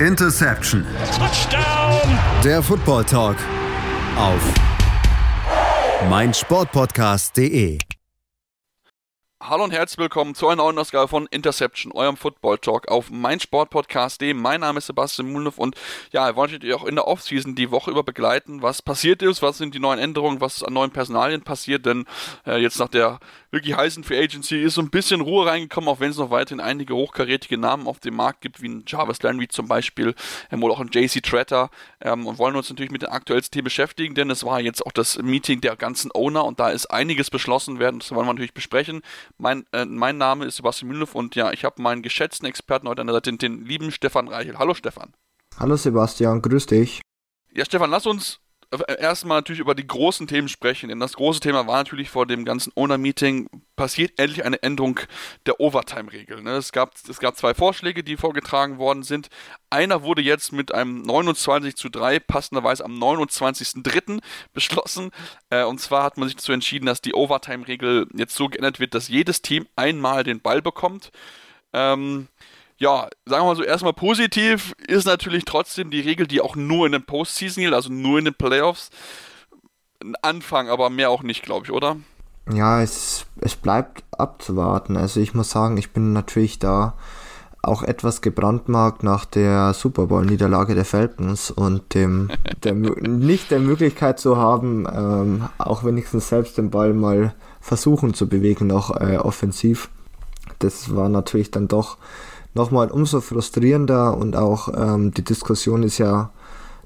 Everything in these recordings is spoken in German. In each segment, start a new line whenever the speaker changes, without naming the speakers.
Interception. Touchdown. Der Football Talk auf meinsportpodcast.de.
Hallo und herzlich willkommen zu einer neuen Ausgabe von Interception, eurem Football Talk auf meinsportpodcast.de. Mein Name ist Sebastian Mulnow und ja, ihr wolltet ihr auch in der Offseason die Woche über begleiten, was passiert ist, was sind die neuen Änderungen, was an neuen Personalien passiert, denn äh, jetzt nach der wirklich heißen Free Agency ist so ein bisschen Ruhe reingekommen, auch wenn es noch weiterhin einige hochkarätige Namen auf dem Markt gibt, wie ein Jarvis Landry zum Beispiel ähm, oder auch ein JC Tretter ähm, und wollen uns natürlich mit den aktuellsten Themen beschäftigen, denn es war jetzt auch das Meeting der ganzen Owner und da ist einiges beschlossen werden, das wollen wir natürlich besprechen. Mein, äh, mein Name ist Sebastian Mühlenhoff und ja, ich habe meinen geschätzten Experten heute an der Seite, den, den lieben Stefan Reichel. Hallo Stefan.
Hallo Sebastian, grüß dich.
Ja, Stefan, lass uns erstmal natürlich über die großen Themen sprechen, denn das große Thema war natürlich vor dem ganzen Owner-Meeting, passiert endlich eine Änderung der Overtime-Regel. Ne? Es, gab, es gab zwei Vorschläge, die vorgetragen worden sind. Einer wurde jetzt mit einem 29 zu 3 passenderweise am 29.03. beschlossen. Äh, und zwar hat man sich dazu entschieden, dass die Overtime-Regel jetzt so geändert wird, dass jedes Team einmal den Ball bekommt. Ähm, ja, sagen wir mal so, erstmal positiv ist natürlich trotzdem die Regel, die auch nur in den Postseason gilt, also nur in den Playoffs. Ein Anfang, aber mehr auch nicht, glaube ich, oder?
Ja, es, es bleibt abzuwarten. Also ich muss sagen, ich bin natürlich da auch etwas gebrandmarkt nach der Super Bowl-Niederlage der Falcons und dem der, nicht der Möglichkeit zu haben, ähm, auch wenigstens selbst den Ball mal versuchen zu bewegen, noch äh, offensiv. Das war natürlich dann doch nochmal umso frustrierender und auch ähm, die Diskussion ist ja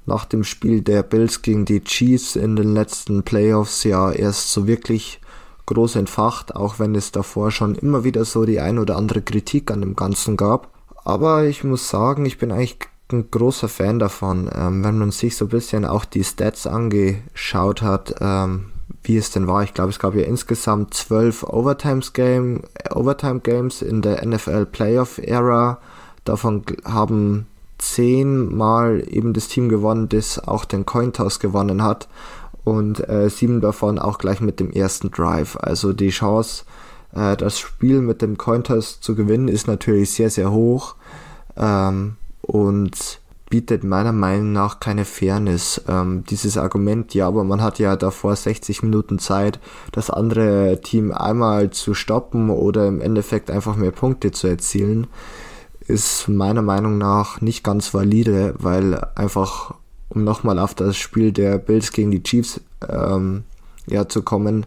nach dem Spiel der Bills gegen die Chiefs in den letzten Playoffs ja erst so wirklich groß entfacht, auch wenn es davor schon immer wieder so die ein oder andere Kritik an dem Ganzen gab. Aber ich muss sagen, ich bin eigentlich ein großer Fan davon, ähm, wenn man sich so ein bisschen auch die Stats angeschaut hat, ähm, wie es denn war. Ich glaube, es gab ja insgesamt zwölf Overtimes Game, Overtime Games in der NFL Playoff Era. Davon haben zehnmal eben das Team gewonnen, das auch den Cointoss gewonnen hat. Und äh, sieben davon auch gleich mit dem ersten Drive. Also die Chance, äh, das Spiel mit dem Cointoss zu gewinnen, ist natürlich sehr, sehr hoch. Ähm, und bietet meiner Meinung nach keine Fairness. Ähm, dieses Argument, ja, aber man hat ja davor 60 Minuten Zeit, das andere Team einmal zu stoppen oder im Endeffekt einfach mehr Punkte zu erzielen, ist meiner Meinung nach nicht ganz valide, weil einfach, um nochmal auf das Spiel der Bills gegen die Chiefs ähm, ja, zu kommen,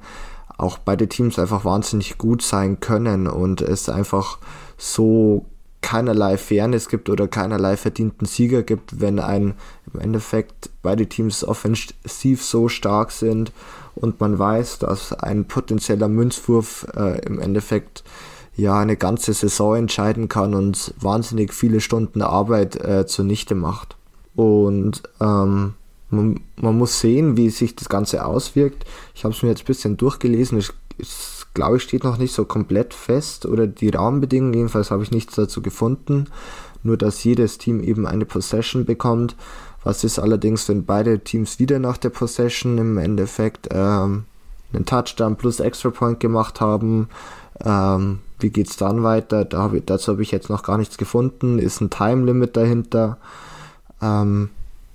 auch beide Teams einfach wahnsinnig gut sein können und es einfach so keinerlei Fairness gibt oder keinerlei verdienten Sieger gibt, wenn ein im Endeffekt beide Teams offensiv so stark sind und man weiß, dass ein potenzieller Münzwurf äh, im Endeffekt ja eine ganze Saison entscheiden kann und wahnsinnig viele Stunden Arbeit äh, zunichte macht. Und ähm, man, man, muss sehen, wie sich das Ganze auswirkt. Ich habe es mir jetzt ein bisschen durchgelesen. Ich, es glaube ich, steht noch nicht so komplett fest oder die Rahmenbedingungen, jedenfalls habe ich nichts dazu gefunden. Nur, dass jedes Team eben eine Possession bekommt. Was ist allerdings, wenn beide Teams wieder nach der Possession im Endeffekt ähm, einen Touchdown plus Extra Point gemacht haben? Ähm, wie es dann weiter? Da hab ich, dazu habe ich jetzt noch gar nichts gefunden. Ist ein Time Limit dahinter? Ähm,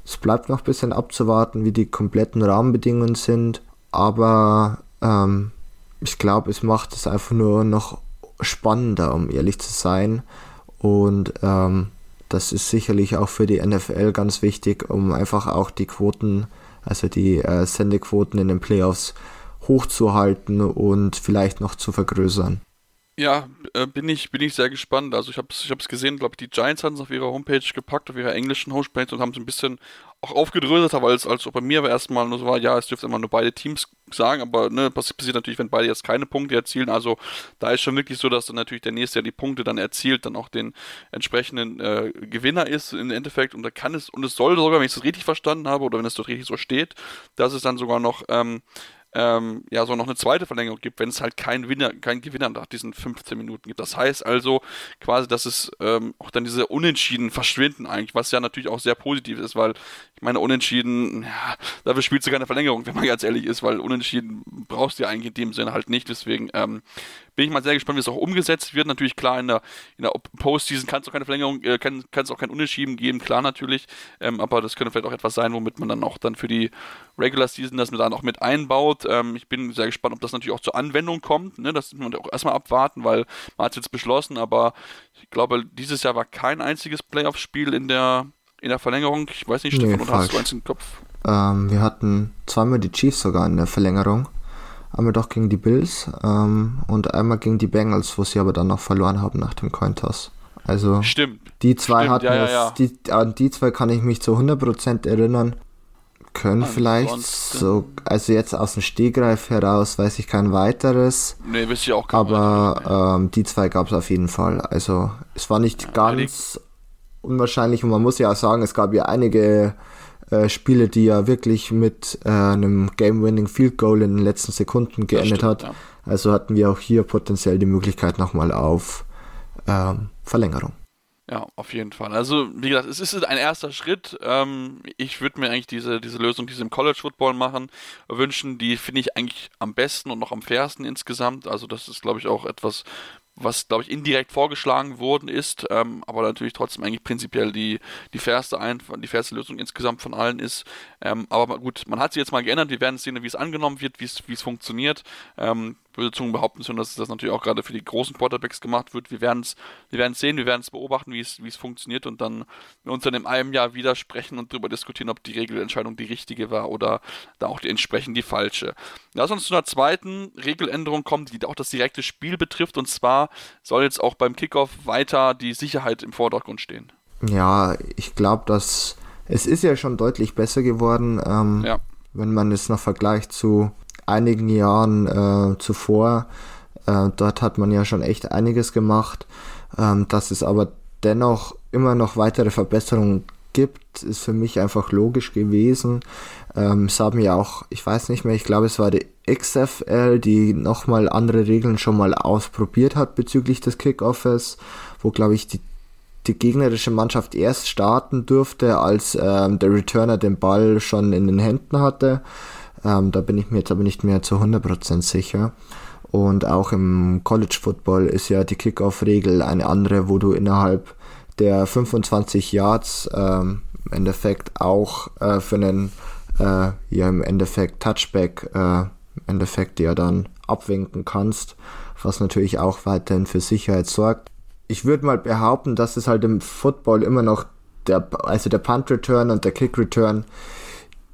es bleibt noch ein bisschen abzuwarten, wie die kompletten Rahmenbedingungen sind. Aber ähm, ich glaube, es macht es einfach nur noch spannender, um ehrlich zu sein. Und ähm, das ist sicherlich auch für die NFL ganz wichtig, um einfach auch die Quoten, also die äh, Sendequoten in den Playoffs hochzuhalten und vielleicht noch zu vergrößern.
Ja, äh, bin ich bin ich sehr gespannt. Also ich habe es ich hab's gesehen, glaube ich, die Giants hatten es auf ihrer Homepage gepackt, auf ihrer englischen Homepage und haben es ein bisschen auch aufgedröselt, aber als, als bei mir war erstmal nur so war, ja, es dürfte immer nur beide Teams sagen, aber ne, passiert natürlich, wenn beide jetzt keine Punkte erzielen. Also da ist schon wirklich so, dass dann natürlich der nächste, der die Punkte dann erzielt, dann auch den entsprechenden äh, Gewinner ist im Endeffekt. Und da kann es, und es soll sogar, wenn ich es richtig verstanden habe, oder wenn es dort richtig so steht, dass es dann sogar noch ähm, ähm, ja so noch eine zweite Verlängerung gibt, wenn es halt keinen Gewinner, keinen Gewinner nach diesen 15 Minuten gibt. Das heißt also quasi, dass es ähm, auch dann diese Unentschieden verschwinden eigentlich, was ja natürlich auch sehr positiv ist, weil ich meine Unentschieden, ja, dafür spielst du keine Verlängerung, wenn man ganz ehrlich ist, weil Unentschieden brauchst du ja eigentlich in dem Sinne halt nicht. Deswegen ähm, bin ich mal sehr gespannt, wie es auch umgesetzt wird. Natürlich klar, in der, in der Postseason kann es auch keine Verlängerung, äh, kann es auch kein Unentschieden geben, klar natürlich. Ähm, aber das könnte vielleicht auch etwas sein, womit man dann auch dann für die Regular Season das dann auch mit einbaut. Ähm, ich bin sehr gespannt, ob das natürlich auch zur Anwendung kommt. Ne? Das muss man auch erstmal abwarten, weil man hat es jetzt beschlossen, aber ich glaube, dieses Jahr war kein einziges Playoff-Spiel in der, in der Verlängerung. Ich weiß nicht, Stefan, nee, oder hast du eins im Kopf?
Ähm, wir hatten zweimal die Chiefs sogar in der Verlängerung einmal doch gegen die Bills ähm, und einmal gegen die Bengals, wo sie aber dann noch verloren haben nach dem Cointoss. Also
Stimmt.
die zwei
Stimmt,
hatten
ja,
es,
ja,
Die, an die zwei kann ich mich zu 100% erinnern. Können Ansonsten. vielleicht so, also jetzt aus dem Stegreif heraus weiß ich kein weiteres.
Nee, wisst ihr auch
kein Aber ähm, die zwei gab es auf jeden Fall. Also es war nicht ganz unwahrscheinlich und man muss ja auch sagen, es gab ja einige äh, Spiele, die ja wirklich mit äh, einem Game-Winning Field Goal in den letzten Sekunden geendet stimmt, hat. Ja. Also hatten wir auch hier potenziell die Möglichkeit nochmal auf ähm, Verlängerung.
Ja, auf jeden Fall. Also, wie gesagt, es ist ein erster Schritt. Ähm, ich würde mir eigentlich diese, diese Lösung, die sie im College Football machen, wünschen. Die finde ich eigentlich am besten und noch am fairsten insgesamt. Also, das ist, glaube ich, auch etwas, was, glaube ich, indirekt vorgeschlagen worden ist, ähm, aber natürlich trotzdem eigentlich prinzipiell die, die fairste, Ein die fairste Lösung insgesamt von allen ist. Ähm, aber gut, man hat sie jetzt mal geändert, wir werden sehen, wie es angenommen wird, wie es funktioniert. Ähm, böse Zungen behaupten schon, dass das natürlich auch gerade für die großen Quarterbacks gemacht wird. Wir werden es wir werden's sehen, wir werden es beobachten, wie es, wie es funktioniert und dann uns dann in einem Jahr wieder sprechen und darüber diskutieren, ob die Regelentscheidung die richtige war oder da auch die entsprechend die falsche. Lass uns zu einer zweiten Regeländerung kommen, die auch das direkte Spiel betrifft und zwar soll jetzt auch beim Kickoff weiter die Sicherheit im Vordergrund stehen.
Ja, ich glaube, dass es ist ja schon deutlich besser geworden, ähm, ja. wenn man es noch vergleicht zu einigen Jahren äh, zuvor. Äh, dort hat man ja schon echt einiges gemacht. Ähm, dass es aber dennoch immer noch weitere Verbesserungen gibt, ist für mich einfach logisch gewesen. Ähm, es haben ja auch, ich weiß nicht mehr, ich glaube es war die XFL, die nochmal andere Regeln schon mal ausprobiert hat bezüglich des Kickoffes, wo glaube ich die, die gegnerische Mannschaft erst starten durfte, als ähm, der Returner den Ball schon in den Händen hatte. Ähm, da bin ich mir jetzt aber nicht mehr zu 100% sicher. Und auch im College Football ist ja die Kickoff-Regel eine andere, wo du innerhalb der 25 Yards ähm, im Endeffekt auch äh, für einen äh, ja im Endeffekt Touchback äh, Endeffekt ja dann abwinken kannst, was natürlich auch weiterhin für Sicherheit sorgt. Ich würde mal behaupten, dass es halt im Football immer noch der, also der Punt Return und der Kick Return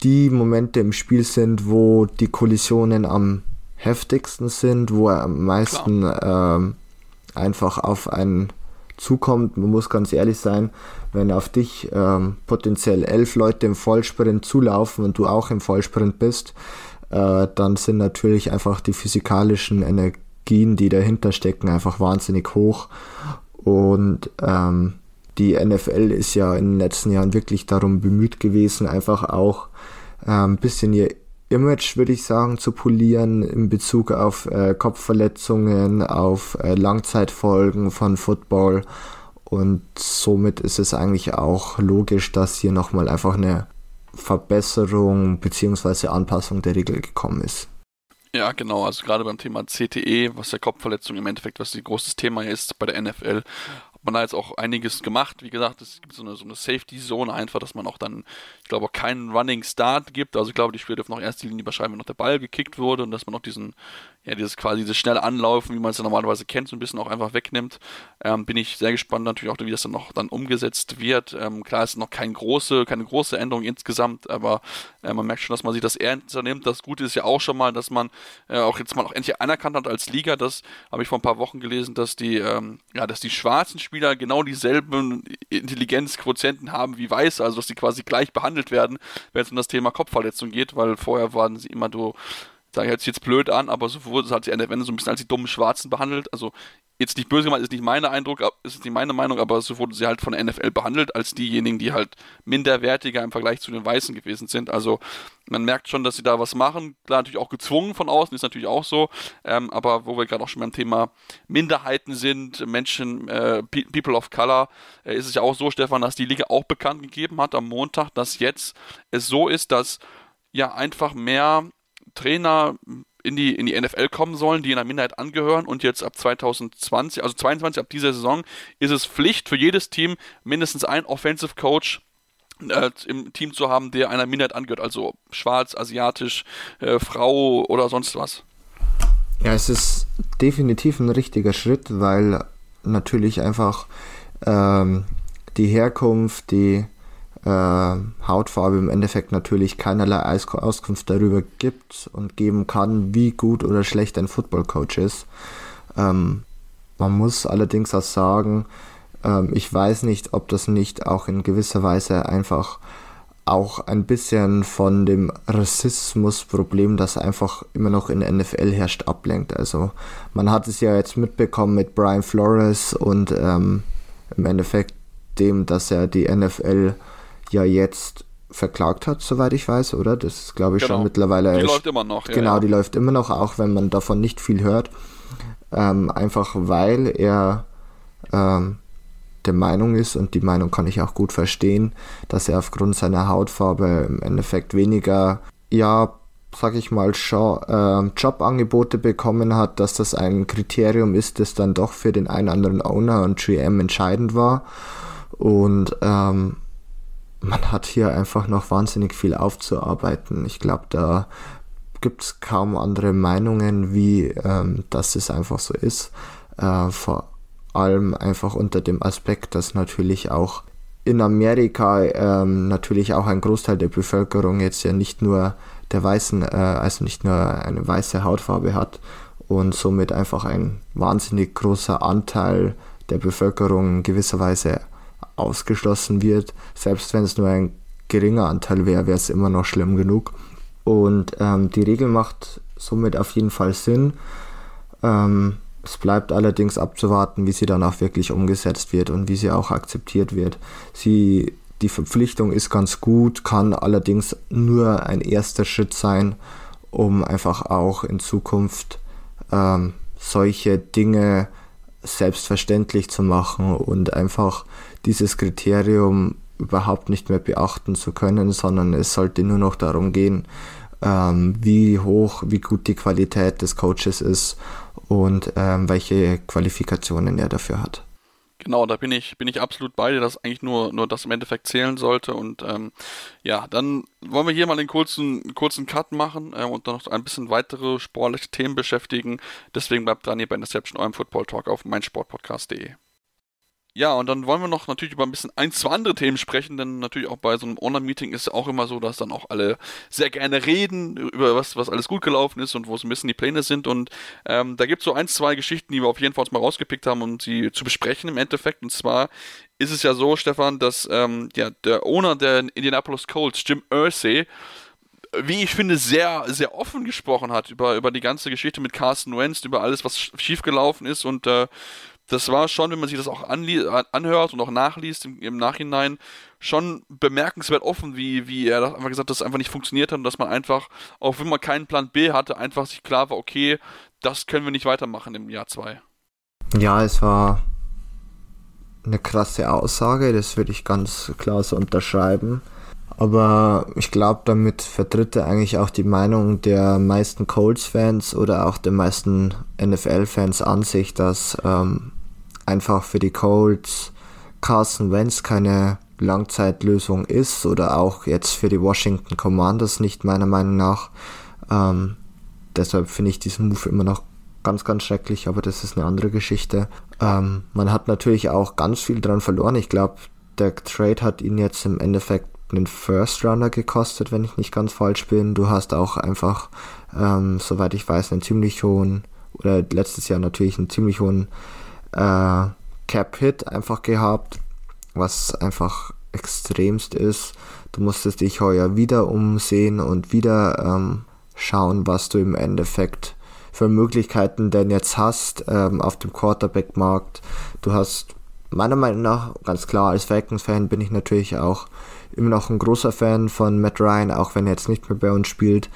die Momente im Spiel sind, wo die Kollisionen am heftigsten sind, wo er am meisten ähm, einfach auf einen zukommt. Man muss ganz ehrlich sein, wenn auf dich ähm, potenziell elf Leute im Vollsprint zulaufen und du auch im Vollsprint bist, äh, dann sind natürlich einfach die physikalischen Energien, die dahinter stecken, einfach wahnsinnig hoch. Und ähm, die NFL ist ja in den letzten Jahren wirklich darum bemüht gewesen, einfach auch ein ähm, bisschen ihr Image, würde ich sagen, zu polieren in Bezug auf äh, Kopfverletzungen, auf äh, Langzeitfolgen von Football. Und somit ist es eigentlich auch logisch, dass hier nochmal einfach eine Verbesserung bzw. Anpassung der Regel gekommen ist.
Ja, genau. Also gerade beim Thema CTE, was der Kopfverletzung im Endeffekt, was ein großes Thema ist bei der NFL, hat man da jetzt auch einiges gemacht. Wie gesagt, es gibt so eine, so eine Safety-Zone einfach, dass man auch dann, ich glaube, auch keinen Running Start gibt. Also ich glaube, die Spieler dürfen noch erst die Linie überschreiben, wenn noch der Ball gekickt wurde und dass man noch diesen, ja, dieses quasi dieses schnelle Anlaufen, wie man es ja normalerweise kennt, so ein bisschen auch einfach wegnimmt. Ähm, bin ich sehr gespannt natürlich auch, wie das dann noch dann umgesetzt wird. Ähm, klar ist noch keine große, keine große Änderung insgesamt, aber äh, man merkt schon, dass man sich das ernster nimmt. Das Gute ist ja auch schon mal, dass man äh, auch jetzt mal auch endlich anerkannt hat als Liga. Das habe ich vor ein paar Wochen gelesen, dass die, ähm, ja, dass die schwarzen Spieler Spieler genau dieselben Intelligenzquotienten haben wie Weiße, also dass sie quasi gleich behandelt werden, wenn es um das Thema Kopfverletzung geht, weil vorher waren sie immer so da hört sich jetzt blöd an, aber so wurde es halt die NFL so ein bisschen als die dummen Schwarzen behandelt. Also jetzt nicht böse gemeint, ist nicht mein Eindruck, ist nicht meine Meinung, aber so wurden sie halt von der NFL behandelt, als diejenigen, die halt minderwertiger im Vergleich zu den Weißen gewesen sind. Also man merkt schon, dass sie da was machen. Klar, natürlich auch gezwungen von außen, ist natürlich auch so. Ähm, aber wo wir gerade auch schon beim Thema Minderheiten sind, Menschen, äh, People of Color, äh, ist es ja auch so, Stefan, dass die Liga auch bekannt gegeben hat am Montag, dass jetzt es so ist, dass ja einfach mehr Trainer in die, in die NFL kommen sollen, die in einer Minderheit angehören und jetzt ab 2020, also 22, ab dieser Saison, ist es Pflicht für jedes Team, mindestens ein Offensive Coach äh, im Team zu haben, der einer Minderheit angehört, also schwarz, asiatisch, äh, Frau oder sonst was.
Ja, es ist definitiv ein richtiger Schritt, weil natürlich einfach ähm, die Herkunft, die äh, Hautfarbe im Endeffekt natürlich keinerlei Auskunft darüber gibt und geben kann, wie gut oder schlecht ein Footballcoach ist. Ähm, man muss allerdings auch sagen, ähm, ich weiß nicht, ob das nicht auch in gewisser Weise einfach auch ein bisschen von dem Rassismusproblem, das einfach immer noch in der NFL herrscht, ablenkt. Also man hat es ja jetzt mitbekommen mit Brian Flores und ähm, im Endeffekt dem, dass er die NFL ja jetzt verklagt hat, soweit ich weiß, oder? Das ist, glaube ich, genau. schon mittlerweile.
Die läuft immer noch.
Ja, genau, ja. die läuft immer noch, auch wenn man davon nicht viel hört. Ähm, einfach weil er ähm, der Meinung ist, und die Meinung kann ich auch gut verstehen, dass er aufgrund seiner Hautfarbe im Endeffekt weniger, ja, sag ich mal, äh, Jobangebote bekommen hat, dass das ein Kriterium ist, das dann doch für den einen anderen Owner und GM entscheidend war. Und ähm, man hat hier einfach noch wahnsinnig viel aufzuarbeiten. Ich glaube, da gibt es kaum andere Meinungen, wie ähm, dass es einfach so ist. Äh, vor allem einfach unter dem Aspekt, dass natürlich auch in Amerika ähm, natürlich auch ein Großteil der Bevölkerung jetzt ja nicht nur der weißen, äh, also nicht nur eine weiße Hautfarbe hat und somit einfach ein wahnsinnig großer Anteil der Bevölkerung in gewisser Weise ausgeschlossen wird. Selbst wenn es nur ein geringer Anteil wäre, wäre es immer noch schlimm genug. Und ähm, die Regel macht somit auf jeden Fall Sinn. Ähm, es bleibt allerdings abzuwarten, wie sie dann auch wirklich umgesetzt wird und wie sie auch akzeptiert wird. Sie, die Verpflichtung ist ganz gut, kann allerdings nur ein erster Schritt sein, um einfach auch in Zukunft ähm, solche Dinge selbstverständlich zu machen und einfach dieses Kriterium überhaupt nicht mehr beachten zu können, sondern es sollte nur noch darum gehen, ähm, wie hoch, wie gut die Qualität des Coaches ist und ähm, welche Qualifikationen er dafür hat.
Genau, da bin ich, bin ich absolut bei dir, dass eigentlich nur, nur das im Endeffekt zählen sollte. Und ähm, ja, dann wollen wir hier mal den kurzen, kurzen Cut machen äh, und dann noch ein bisschen weitere sportliche Themen beschäftigen. Deswegen bleibt dran hier bei Interception, eurem Football Talk auf meinsportpodcast.de. Ja, und dann wollen wir noch natürlich über ein bisschen ein, zwei andere Themen sprechen, denn natürlich auch bei so einem Online-Meeting ist es auch immer so, dass dann auch alle sehr gerne reden über was, was alles gut gelaufen ist und wo so ein bisschen die Pläne sind. Und ähm, da gibt es so ein, zwei Geschichten, die wir auf jeden Fall mal rausgepickt haben, um sie zu besprechen im Endeffekt. Und zwar ist es ja so, Stefan, dass ähm, ja, der Owner der Indianapolis Colts, Jim Irsay, wie ich finde, sehr, sehr offen gesprochen hat über, über die ganze Geschichte mit Carson Wentz, über alles, was schiefgelaufen ist und äh, das war schon, wenn man sich das auch anhört und auch nachliest im, im, Nachhinein, schon bemerkenswert offen, wie, wie er einfach gesagt hat, dass es einfach nicht funktioniert hat und dass man einfach, auch wenn man keinen Plan B hatte, einfach sich klar war, okay, das können wir nicht weitermachen im Jahr 2.
Ja, es war eine krasse Aussage, das würde ich ganz klar so unterschreiben. Aber ich glaube, damit vertritt er eigentlich auch die Meinung der meisten Colts-Fans oder auch der meisten NFL-Fans an sich, dass ähm, einfach für die Colts Carson Wentz keine Langzeitlösung ist oder auch jetzt für die Washington Commanders nicht meiner Meinung nach. Ähm, deshalb finde ich diesen Move immer noch ganz, ganz schrecklich, aber das ist eine andere Geschichte. Ähm, man hat natürlich auch ganz viel dran verloren. Ich glaube, der Trade hat ihn jetzt im Endeffekt einen First Runner gekostet, wenn ich nicht ganz falsch bin. Du hast auch einfach, ähm, soweit ich weiß, einen ziemlich hohen, oder letztes Jahr natürlich einen ziemlich hohen äh, Cap-Hit einfach gehabt, was einfach extremst ist. Du musstest dich heuer wieder umsehen und wieder ähm, schauen, was du im Endeffekt für Möglichkeiten denn jetzt hast ähm, auf dem Quarterback-Markt. Du hast meiner Meinung nach, ganz klar, als Falcons-Fan bin ich natürlich auch immer noch ein großer Fan von Matt Ryan, auch wenn er jetzt nicht mehr bei uns spielt.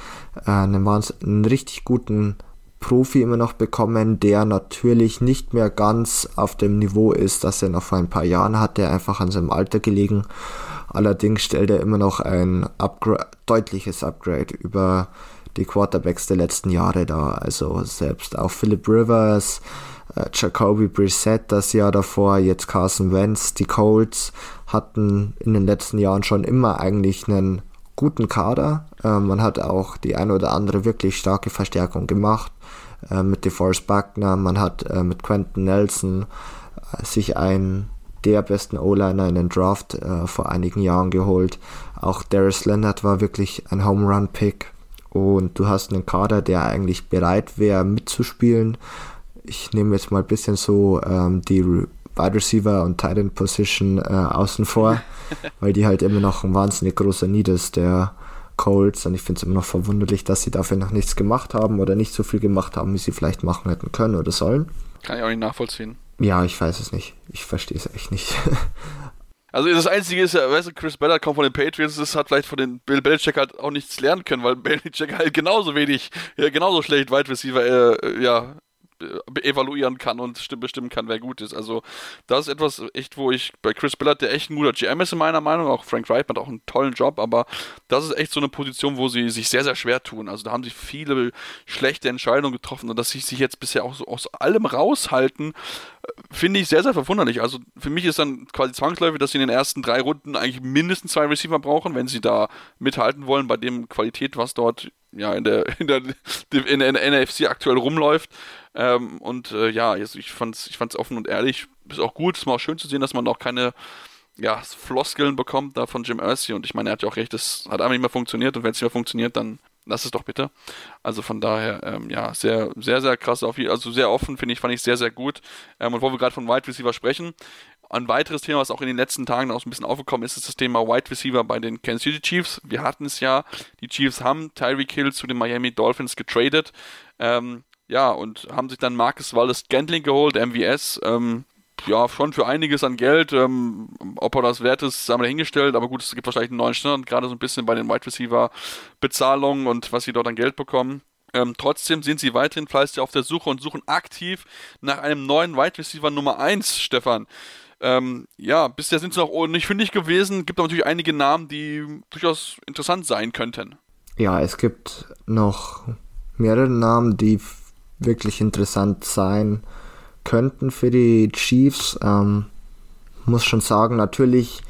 Äh, einen, einen richtig guten Profi immer noch bekommen, der natürlich nicht mehr ganz auf dem Niveau ist, das er noch vor ein paar Jahren hatte, einfach an seinem Alter gelegen. Allerdings stellt er immer noch ein Upgra deutliches Upgrade über die Quarterbacks der letzten Jahre da. Also selbst auch Philip Rivers, äh, Jacoby Brissett das Jahr davor, jetzt Carson Wentz, die Colts hatten in den letzten Jahren schon immer eigentlich einen guten Kader. Äh, man hat auch die eine oder andere wirklich starke Verstärkung gemacht äh, mit DeForest Buckner. Man hat äh, mit Quentin Nelson äh, sich einen der besten O-Liner in den Draft äh, vor einigen Jahren geholt. Auch Darius Leonard war wirklich ein Home Run Pick. Und du hast einen Kader, der eigentlich bereit wäre mitzuspielen. Ich nehme jetzt mal ein bisschen so ähm, die Wide Receiver und Tight End Position äh, außen vor, weil die halt immer noch ein wahnsinnig großer Need ist, der Colts. Und ich finde es immer noch verwunderlich, dass sie dafür noch nichts gemacht haben oder nicht so viel gemacht haben, wie sie vielleicht machen hätten können oder sollen.
Kann ich auch nicht nachvollziehen.
Ja, ich weiß es nicht. Ich verstehe es echt nicht.
Also das Einzige ist ja, weißt du, Chris Ballard kommt von den Patriots, das hat vielleicht von den Bill Belichick halt auch nichts lernen können, weil Belichick halt genauso wenig, ja, genauso schlecht Wide Receiver, äh, ja, evaluieren kann und bestimmen kann, wer gut ist. Also das ist etwas echt, wo ich bei Chris Billard, der echt ein guter GM ist in meiner Meinung, auch Frank Wright hat auch einen tollen Job, aber das ist echt so eine Position, wo sie sich sehr, sehr schwer tun. Also da haben sie viele schlechte Entscheidungen getroffen und dass sie sich jetzt bisher auch so aus allem raushalten, finde ich sehr, sehr verwunderlich. Also für mich ist dann quasi zwangsläufig, dass sie in den ersten drei Runden eigentlich mindestens zwei Receiver brauchen, wenn sie da mithalten wollen bei dem Qualität, was dort ja in der in der, in der NFC aktuell rumläuft. Ähm, und äh, ja, ich fand's, ich fand's offen und ehrlich, ist auch gut, ist mal auch schön zu sehen, dass man auch keine ja, Floskeln bekommt da von Jim Irsay und ich meine, er hat ja auch recht, das hat einfach nicht mehr funktioniert und wenn es nicht mehr funktioniert, dann lass es doch bitte. Also von daher, ähm, ja, sehr, sehr, sehr krass, also sehr offen, finde ich, fand ich sehr, sehr gut. Ähm, und wo wir gerade von Wide Receiver sprechen, ein weiteres Thema, was auch in den letzten Tagen auch ein bisschen aufgekommen ist, ist das Thema Wide Receiver bei den Kansas City Chiefs. Wir hatten es ja, die Chiefs haben Tyreek Hill zu den Miami Dolphins getradet. Ähm, ja, und haben sich dann Marcus Wallace Gantling geholt, MVS. Ähm, ja, schon für einiges an Geld. Ähm, ob er das wert ist, haben wir dahingestellt. Aber gut, es gibt wahrscheinlich einen neuen Standard, gerade so ein bisschen bei den Wide Receiver Bezahlungen und was sie dort an Geld bekommen. Ähm, trotzdem sind sie weiterhin fleißig auf der Suche und suchen aktiv nach einem neuen Wide Receiver Nummer 1, Stefan. Ähm, ja, bisher sind sie noch nicht fündig gewesen. Gibt natürlich einige Namen, die durchaus interessant sein könnten.
Ja, es gibt noch mehrere Namen, die wirklich interessant sein könnten für die Chiefs. Ähm, muss schon sagen, natürlich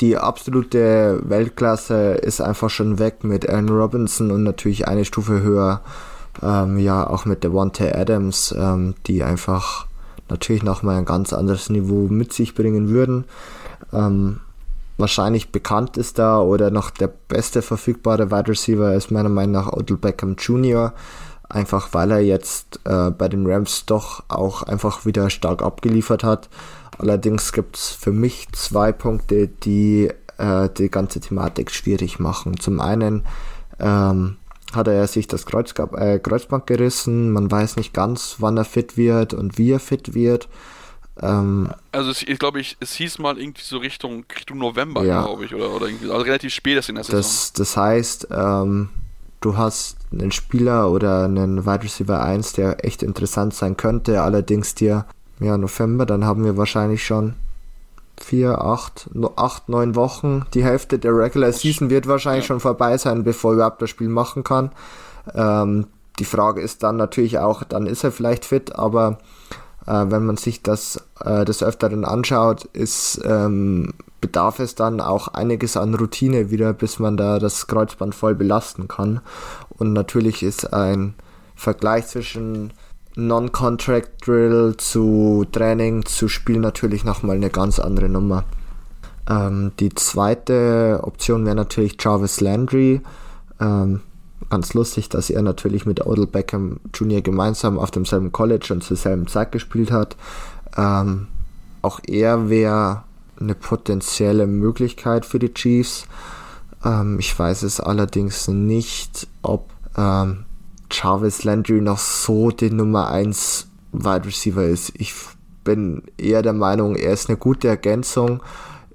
die absolute Weltklasse ist einfach schon weg mit Allen Robinson und natürlich eine Stufe höher, ähm, ja, auch mit Devontae Adams, ähm, die einfach natürlich nochmal ein ganz anderes Niveau mit sich bringen würden. Ähm, wahrscheinlich bekannt ist da oder noch der beste verfügbare Wide Receiver ist meiner Meinung nach Odell Beckham Jr., einfach weil er jetzt äh, bei den Rams doch auch einfach wieder stark abgeliefert hat. Allerdings gibt es für mich zwei Punkte, die äh, die ganze Thematik schwierig machen. Zum einen ähm, hat er sich das Kreuz, äh, Kreuzband gerissen, man weiß nicht ganz, wann er fit wird und wie er fit wird.
Ähm, also es, ich glaube, ich, es hieß mal irgendwie so Richtung, Richtung November, ja. glaube ich, oder, oder irgendwie, also relativ spät ist in der
Saison. Das, das heißt, ähm, du hast einen Spieler oder einen Wide Receiver 1, der echt interessant sein könnte, allerdings dir, ja, November, dann haben wir wahrscheinlich schon vier, acht, acht, neun Wochen. Die Hälfte der Regular Season wird wahrscheinlich ja. schon vorbei sein, bevor er überhaupt das Spiel machen kann. Ähm, die Frage ist dann natürlich auch, dann ist er vielleicht fit, aber äh, wenn man sich das äh, des Öfteren anschaut, ist ähm, bedarf es dann auch einiges an Routine wieder, bis man da das Kreuzband voll belasten kann. Und natürlich ist ein Vergleich zwischen Non-Contract Drill zu Training zu Spiel natürlich nochmal eine ganz andere Nummer. Ähm, die zweite Option wäre natürlich Jarvis Landry. Ähm, ganz lustig, dass er natürlich mit Odell Beckham Jr. gemeinsam auf demselben College und zur selben Zeit gespielt hat. Ähm, auch er wäre eine potenzielle Möglichkeit für die Chiefs. Ähm, ich weiß es allerdings nicht, ob äh, ähm, Jarvis Landry noch so die Nummer 1 Wide Receiver ist. Ich bin eher der Meinung, er ist eine gute Ergänzung,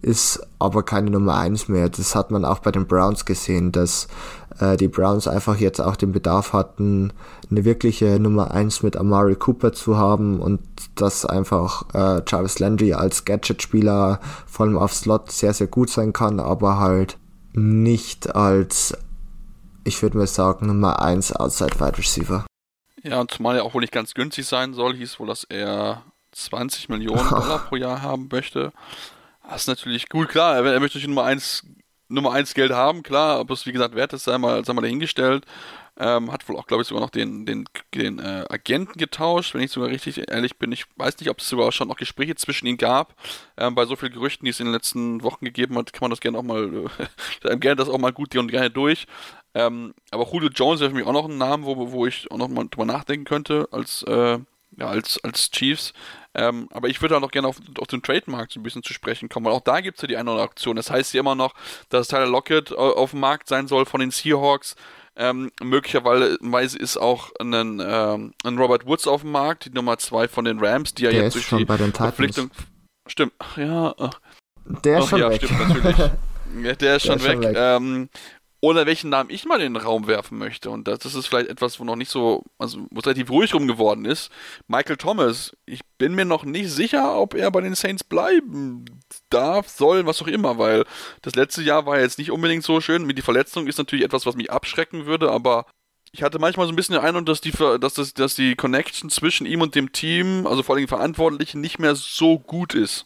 ist aber keine Nummer 1 mehr. Das hat man auch bei den Browns gesehen, dass äh, die Browns einfach jetzt auch den Bedarf hatten, eine wirkliche Nummer 1 mit Amari Cooper zu haben und dass einfach äh, Jarvis Landry als Gadget-Spieler vor allem auf Slot sehr, sehr gut sein kann, aber halt nicht als, ich würde mal sagen, Nummer 1 Outside Wide Receiver.
Ja, und zumal er auch wohl nicht ganz günstig sein soll, hieß wohl, dass er 20 Millionen Dollar pro Jahr haben möchte. Das ist natürlich gut, klar, er, er möchte natürlich Nummer 1 Nummer 1 Geld haben, klar, ob es wie gesagt wert ist, sei mal, sei mal dahingestellt. Ähm, hat wohl auch, glaube ich, sogar noch den, den, den äh, Agenten getauscht, wenn ich sogar richtig ehrlich bin. Ich weiß nicht, ob es sogar schon noch Gespräche zwischen ihnen gab. Ähm, bei so vielen Gerüchten, die es in den letzten Wochen gegeben hat, kann man das gerne auch mal, äh, gerne das auch mal gut und gerne durch. Ähm, aber Julio Jones wäre für mich auch noch ein Name, wo, wo ich auch noch mal drüber nachdenken könnte als, äh, ja, als, als Chiefs. Ähm, aber ich würde auch noch gerne auf, auf den Trademarkt so ein bisschen zu sprechen kommen, weil auch da gibt es ja die eine oder andere Aktion. Das heißt ja immer noch, dass Tyler Lockett auf dem Markt sein soll von den Seahawks. Ähm, möglicherweise ist auch ein, ähm, ein Robert Woods auf dem Markt, die Nummer 2 von den Rams, die ja
Der
jetzt
durch schon die bei den
Verpflichtung. Stimmt, ja.
Der ist schon ja, weg.
Stimmt, natürlich. der ist der schon ist weg. Schon weg. Ähm, oder welchen Namen ich mal in den Raum werfen möchte. Und das, ist vielleicht etwas, wo noch nicht so, also wo es relativ ruhig rum geworden ist. Michael Thomas, ich bin mir noch nicht sicher, ob er bei den Saints bleiben darf, soll, was auch immer, weil das letzte Jahr war jetzt nicht unbedingt so schön. Mit die Verletzung ist natürlich etwas, was mich abschrecken würde, aber ich hatte manchmal so ein bisschen den Eindruck, dass die, dass, das, dass die Connection zwischen ihm und dem Team, also vor allem Verantwortlichen, nicht mehr so gut ist.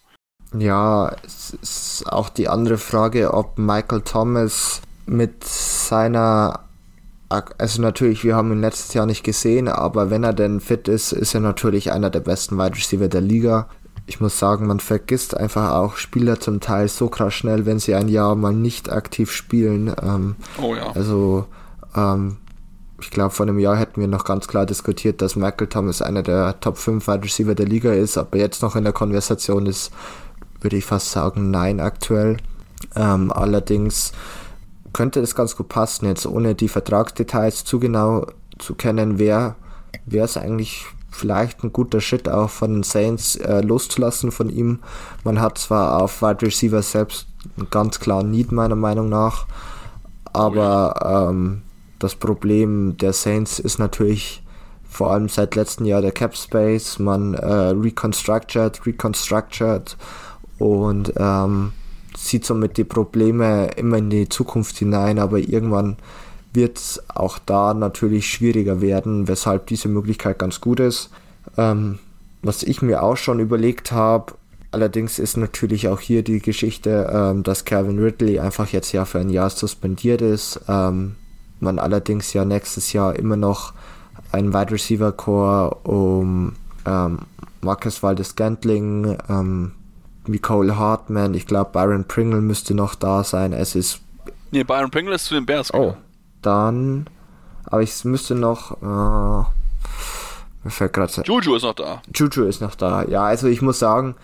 Ja, es ist auch die andere Frage, ob Michael Thomas mit seiner, also natürlich, wir haben ihn letztes Jahr nicht gesehen, aber wenn er denn fit ist, ist er natürlich einer der besten Wide Receiver der Liga. Ich muss sagen, man vergisst einfach auch Spieler zum Teil so krass schnell, wenn sie ein Jahr mal nicht aktiv spielen. Ähm,
oh ja.
Also, ähm, ich glaube, vor einem Jahr hätten wir noch ganz klar diskutiert, dass Michael Thomas einer der Top 5 Wide Receiver der Liga ist, aber jetzt noch in der Konversation ist, würde ich fast sagen, nein aktuell. Ähm, allerdings könnte das ganz gut passen, jetzt ohne die Vertragsdetails zu genau zu kennen, wäre es eigentlich vielleicht ein guter Schritt auch von den Saints äh, loszulassen von ihm. Man hat zwar auf Wide Receiver selbst einen ganz klaren Need meiner Meinung nach, aber ähm, das Problem der Saints ist natürlich vor allem seit letztem Jahr der Cap Space. Man äh, reconstructed, reconstructed und ähm, sieht somit die Probleme immer in die Zukunft hinein, aber irgendwann wird es auch da natürlich schwieriger werden, weshalb diese Möglichkeit ganz gut ist. Ähm, was ich mir auch schon überlegt habe, allerdings ist natürlich auch hier die Geschichte, ähm, dass Calvin Ridley einfach jetzt ja für ein Jahr suspendiert ist. Ähm, man allerdings ja nächstes Jahr immer noch einen Wide Receiver Core um ähm, Marcus Waldes Gantling, ähm, Nicole Hartman, ich glaube Byron Pringle müsste noch da sein. Es ist.
Nee, Byron Pringle ist zu den Bears.
Oh, dann. Aber ich müsste noch. Äh, mir fällt gerade.
Juju ist noch da.
Juju ist noch da. Ja, also ich muss sagen,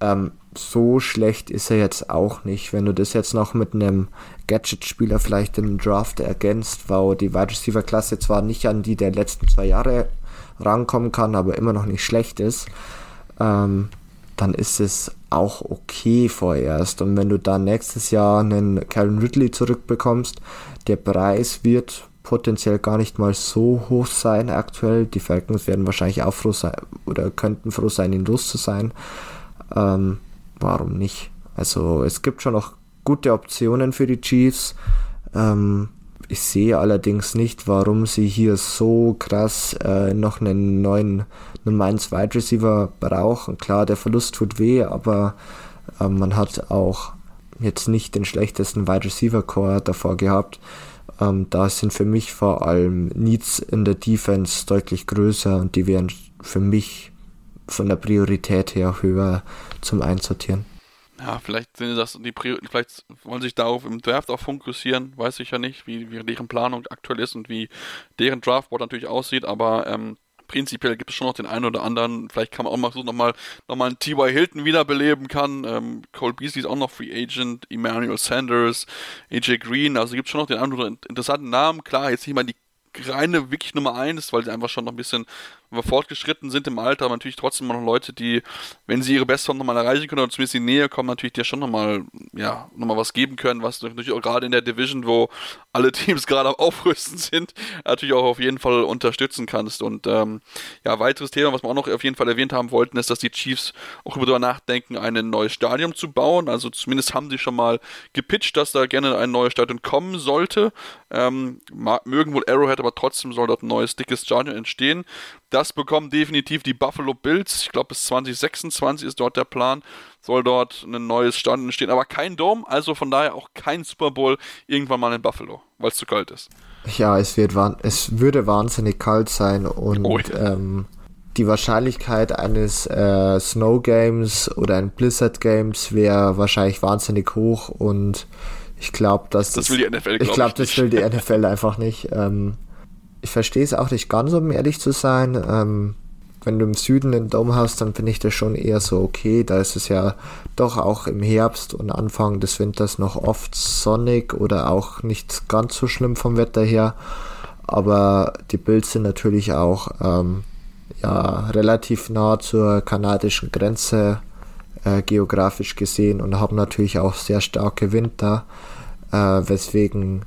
ähm, so schlecht ist er jetzt auch nicht. Wenn du das jetzt noch mit einem Gadget-Spieler vielleicht im Draft ergänzt, wo die Wide Receiver-Klasse zwar nicht an die der letzten zwei Jahre rankommen kann, aber immer noch nicht schlecht ist, ähm, dann ist es auch okay vorerst. Und wenn du dann nächstes Jahr einen Karen Ridley zurückbekommst, der Preis wird potenziell gar nicht mal so hoch sein aktuell. Die Falcons werden wahrscheinlich auch froh sein oder könnten froh sein, ihn los zu sein. Ähm, warum nicht? Also es gibt schon noch gute Optionen für die Chiefs. Ähm, ich sehe allerdings nicht, warum sie hier so krass äh, noch einen neuen Nummer 1 Wide Receiver brauchen. Klar, der Verlust tut weh, aber äh, man hat auch jetzt nicht den schlechtesten Wide Receiver Core davor gehabt. Ähm, da sind für mich vor allem Needs in der Defense deutlich größer und die wären für mich von der Priorität her höher zum Einsortieren.
Ja, vielleicht sind das die Prior vielleicht wollen sich darauf im Draft auch fokussieren, weiß ich ja nicht, wie, wie deren Planung aktuell ist und wie deren Draftboard natürlich aussieht, aber ähm, prinzipiell gibt es schon noch den einen oder anderen, vielleicht kann man auch mal so nochmal noch mal einen T.Y. Hilton wiederbeleben kann, ähm, Cole Beasley ist auch noch Free Agent, Emmanuel Sanders, AJ Green, also gibt es schon noch den einen oder anderen interessanten Namen, klar, jetzt nicht mal die reine wirklich Nummer 1, weil sie einfach schon noch ein bisschen fortgeschritten sind im Alter, aber natürlich trotzdem noch Leute, die, wenn sie ihre Bestform nochmal erreichen können oder zumindest in die Nähe kommen, natürlich dir schon nochmal, ja, nochmal was geben können, was natürlich auch gerade in der Division, wo alle Teams gerade am Aufrüsten sind, natürlich auch auf jeden Fall unterstützen kannst. Und ähm, ja, weiteres Thema, was wir auch noch auf jeden Fall erwähnt haben wollten, ist, dass die Chiefs auch darüber nachdenken, ein neues Stadion zu bauen. Also zumindest haben sie schon mal gepitcht, dass da gerne ein neues Stadion kommen sollte. Ähm, mögen wohl Arrowhead, aber trotzdem soll dort ein neues, dickes Stadion entstehen. Das bekommen definitiv die Buffalo Bills. Ich glaube, bis 2026 ist dort der Plan. Soll dort ein neues Stadion entstehen, aber kein Dom, also von daher auch kein Super Bowl irgendwann mal in Buffalo, weil es zu kalt ist.
Ja, es, wird, es würde wahnsinnig kalt sein und oh ja. ähm, die Wahrscheinlichkeit eines äh, Snow Games oder ein Blizzard Games wäre wahrscheinlich wahnsinnig hoch und ich glaube, dass
das will die NFL. Glaub
ich glaube, das will die NFL einfach nicht. Ähm, ich verstehe es auch nicht ganz, um ehrlich zu sein. Ähm, wenn du im Süden einen Dom hast, dann finde ich das schon eher so okay. Da ist es ja doch auch im Herbst und Anfang des Winters noch oft sonnig oder auch nicht ganz so schlimm vom Wetter her. Aber die Bills sind natürlich auch ähm, ja, relativ nah zur kanadischen Grenze äh, geografisch gesehen und haben natürlich auch sehr starke Winter, äh, weswegen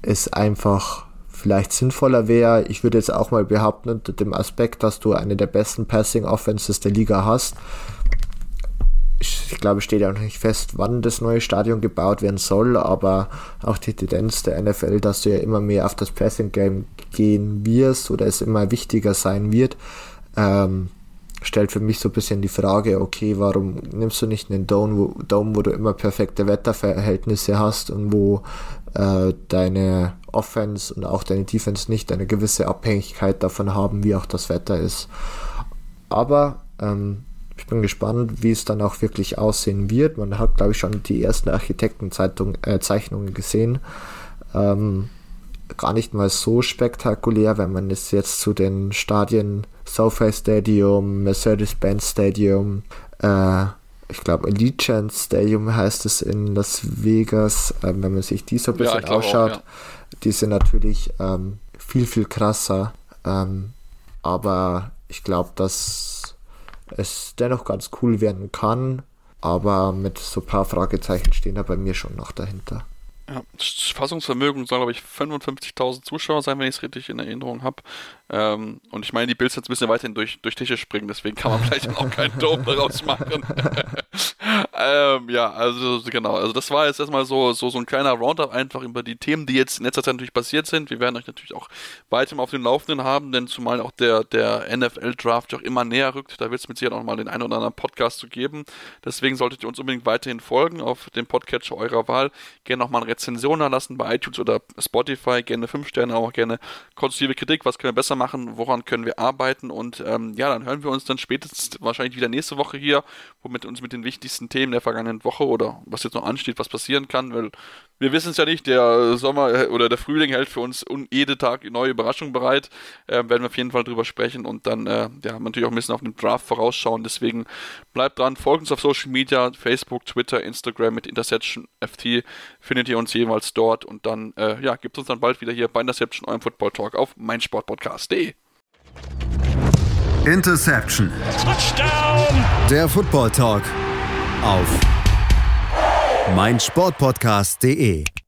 es einfach vielleicht sinnvoller wäre. Ich würde jetzt auch mal behaupten, unter dem Aspekt, dass du eine der besten Passing Offenses der Liga hast. Ich, glaube, steht ja noch nicht fest, wann das neue Stadion gebaut werden soll, aber auch die Tendenz der NFL, dass du ja immer mehr auf das Passing Game gehen wirst oder es immer wichtiger sein wird, ähm, stellt für mich so ein bisschen die Frage, okay, warum nimmst du nicht einen Dome, wo, Dome, wo du immer perfekte Wetterverhältnisse hast und wo äh, deine Offense und auch deine Defense nicht eine gewisse Abhängigkeit davon haben, wie auch das Wetter ist. Aber ähm, ich bin gespannt, wie es dann auch wirklich aussehen wird. Man hat, glaube ich, schon die ersten Architektenzeichnungen äh, gesehen. Ähm, gar nicht mal so spektakulär, wenn man es jetzt zu den Stadien SoFi Stadium, Mercedes-Benz Stadium, äh, ich glaube Allegiant Stadium heißt es in Las Vegas, äh, wenn man sich die so ein bisschen ja, ausschaut, auch, ja. die sind natürlich ähm, viel, viel krasser. Ähm, aber ich glaube, dass es dennoch ganz cool werden kann. Aber mit so ein paar Fragezeichen stehen da bei mir schon noch dahinter.
Ja, das Fassungsvermögen soll, glaube ich, 55.000 Zuschauer sein, wenn ich es richtig in Erinnerung habe. Ähm, und ich meine, die Bills jetzt ein bisschen weiterhin durch, durch Tische springen, deswegen kann man vielleicht auch keinen Dome daraus machen. ähm, ja, also genau. Also das war jetzt erstmal so, so, so ein kleiner Roundup einfach über die Themen, die jetzt in letzter Zeit natürlich passiert sind. Wir werden euch natürlich auch weiterhin auf dem Laufenden haben, denn zumal auch der, der NFL-Draft auch immer näher rückt. Da wird es mit Sicherheit auch mal den einen oder anderen Podcast zu geben. Deswegen solltet ihr uns unbedingt weiterhin folgen auf dem Podcatcher eurer Wahl. Gerne nochmal eine Rezension erlassen bei iTunes oder Spotify. Gerne 5 Sterne, auch gerne konstruktive Kritik. Was können wir besser machen? Machen, woran können wir arbeiten und ähm, ja, dann hören wir uns dann spätestens wahrscheinlich wieder nächste Woche hier, womit uns mit den wichtigsten Themen der vergangenen Woche oder was jetzt noch ansteht, was passieren kann, weil wir wissen es ja nicht, der Sommer äh, oder der Frühling hält für uns jeden Tag neue Überraschungen bereit, äh, werden wir auf jeden Fall drüber sprechen und dann äh, ja, natürlich auch ein bisschen auf den Draft vorausschauen, deswegen bleibt dran, folgt uns auf Social Media, Facebook, Twitter, Instagram mit Interception FT, findet ihr uns jeweils dort und dann äh, ja, gibt es uns dann bald wieder hier bei Interception, eurem Football Talk auf meinsportpodcast www.footballtalk.de.
Interception. Touchdown. Der Football Talk auf meinsportpodcast.de.